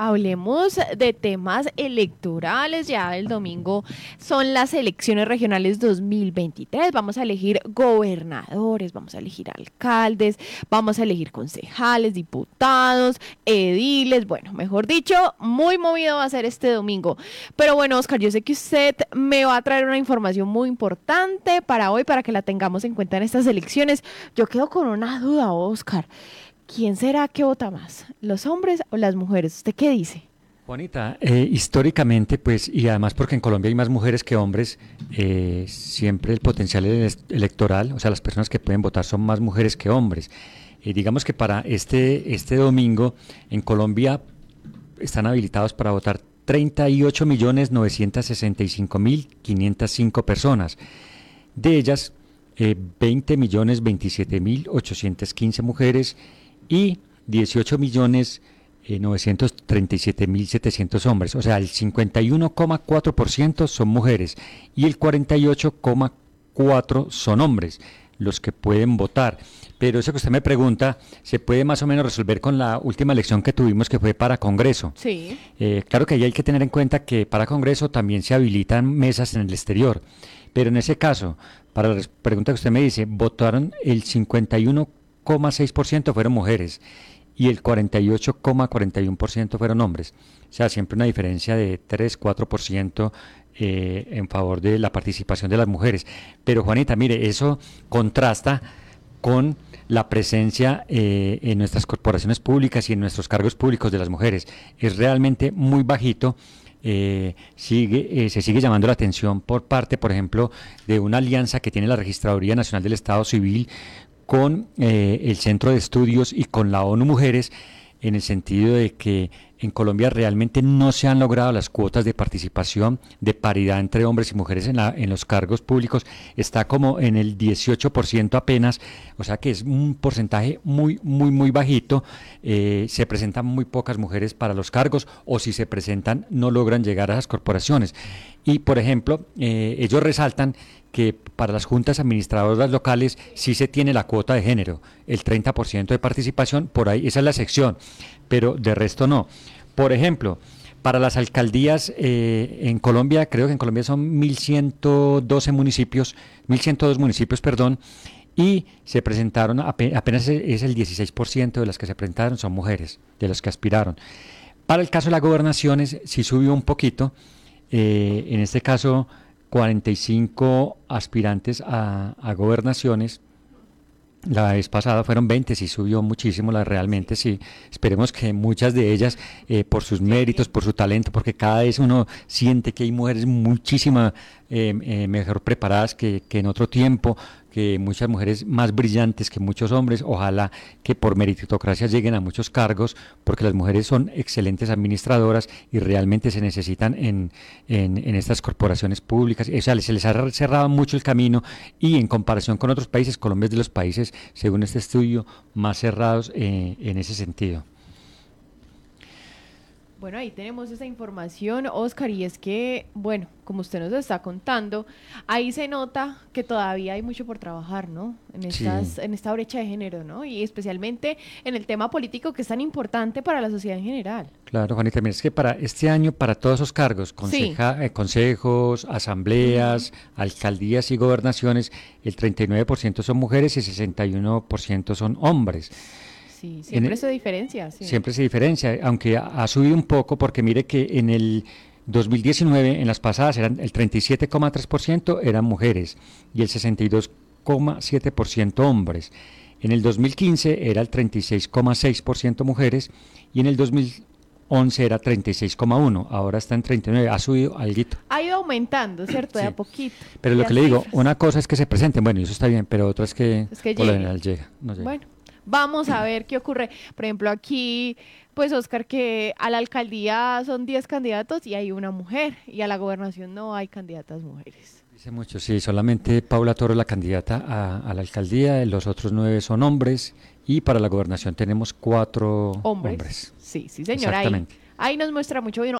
hablemos de temas electorales. Ya el domingo son las elecciones regionales 2023. Vamos a elegir gobernadores, vamos a elegir alcaldes, vamos a elegir concejales, diputados, ediles. Bueno, mejor dicho, muy movido va a ser este domingo. Pero bueno, Oscar, yo sé que usted me va a traer una información muy importante para hoy, para que la tengamos en cuenta en estas elecciones. Yo quedo con una duda, Oscar. ¿Quién será que vota más? ¿Los hombres o las mujeres? ¿Usted qué dice? Juanita, eh, históricamente, pues, y además porque en Colombia hay más mujeres que hombres, eh, siempre el potencial electoral, o sea, las personas que pueden votar son más mujeres que hombres. Eh, digamos que para este, este domingo en Colombia están habilitados para votar 38.965.505 personas. De ellas, 20.027.815 mujeres y 18 millones 937 eh, mil 700 hombres, o sea, el 51,4% son mujeres y el 48,4% son hombres los que pueden votar. Pero eso que usted me pregunta se puede más o menos resolver con la última elección que tuvimos que fue para Congreso. Sí. Eh, claro que ahí hay que tener en cuenta que para Congreso también se habilitan mesas en el exterior. Pero en ese caso, para la pregunta que usted me dice, votaron el 51 ciento fueron mujeres y el 48,41% fueron hombres. O sea, siempre una diferencia de 3-4% eh, en favor de la participación de las mujeres. Pero Juanita, mire, eso contrasta con la presencia eh, en nuestras corporaciones públicas y en nuestros cargos públicos de las mujeres. Es realmente muy bajito. Eh, sigue, se sigue llamando la atención por parte, por ejemplo, de una alianza que tiene la Registraduría Nacional del Estado Civil con eh, el Centro de Estudios y con la ONU Mujeres en el sentido de que en Colombia realmente no se han logrado las cuotas de participación de paridad entre hombres y mujeres en, la, en los cargos públicos. Está como en el 18% apenas, o sea que es un porcentaje muy, muy, muy bajito. Eh, se presentan muy pocas mujeres para los cargos o si se presentan no logran llegar a las corporaciones. Y, por ejemplo, eh, ellos resaltan que para las juntas administradoras locales sí se tiene la cuota de género, el 30% de participación, por ahí, esa es la sección, pero de resto no. Por ejemplo, para las alcaldías eh, en Colombia, creo que en Colombia son 1.112 municipios, 1.102 municipios, perdón, y se presentaron, apenas es el 16% de las que se presentaron son mujeres, de las que aspiraron. Para el caso de las gobernaciones sí subió un poquito, eh, en este caso 45 aspirantes a, gobernaciones. La vez pasada fueron 20, sí subió muchísimo, la realmente sí. Esperemos que muchas de ellas, eh, por sus méritos, por su talento, porque cada vez uno siente que hay mujeres muchísimo eh, eh, mejor preparadas que, que en otro tiempo, que muchas mujeres más brillantes que muchos hombres, ojalá que por meritocracia lleguen a muchos cargos, porque las mujeres son excelentes administradoras y realmente se necesitan en, en, estas corporaciones públicas. O sea, se les ha cerrado mucho el camino y en comparación con otros países, Colombia es de los países, según este estudio, más cerrados eh, en ese sentido. Bueno, ahí tenemos esa información, Oscar, y es que, bueno, como usted nos está contando, ahí se nota que todavía hay mucho por trabajar, ¿no? En, estas, en esta brecha de género, ¿no? Y especialmente en el tema político que es tan importante para la sociedad en general. Claro, Juanita, mira, es que para este año, para todos esos cargos, eh, consejos, asambleas, alcaldías y gobernaciones, el 39% son mujeres y 61% son hombres. Sí, siempre se diferencia. Siempre se diferencia, aunque ha, subido un poco porque mire que en el 2019, en las pasadas, eran el 37,3% eran mujeres y el 62,7% hombres. En el 2015 era el 36,6% mujeres y en el 2011 era 36,1, ahora está en 39, ha subido algo. Ha ido aumentando, ¿cierto? De a poquito. Pero lo que le digo, una cosa es que se presenten, bueno, eso está bien, pero otra es que, por lo general llega. No llega. Bueno, Vamos a ver qué ocurre. Por ejemplo, aquí, pues Oscar, que a la alcaldía son 10 candidatos y hay una mujer, y a la gobernación no hay candidatas mujeres. Dice mucho, sí, solamente Paula Toro la candidata a, la alcaldía, los otros nueve son hombres, y para la gobernación tenemos cuatro hombres. Sí, sí, señora. Ahí, ahí nos muestra mucho bien.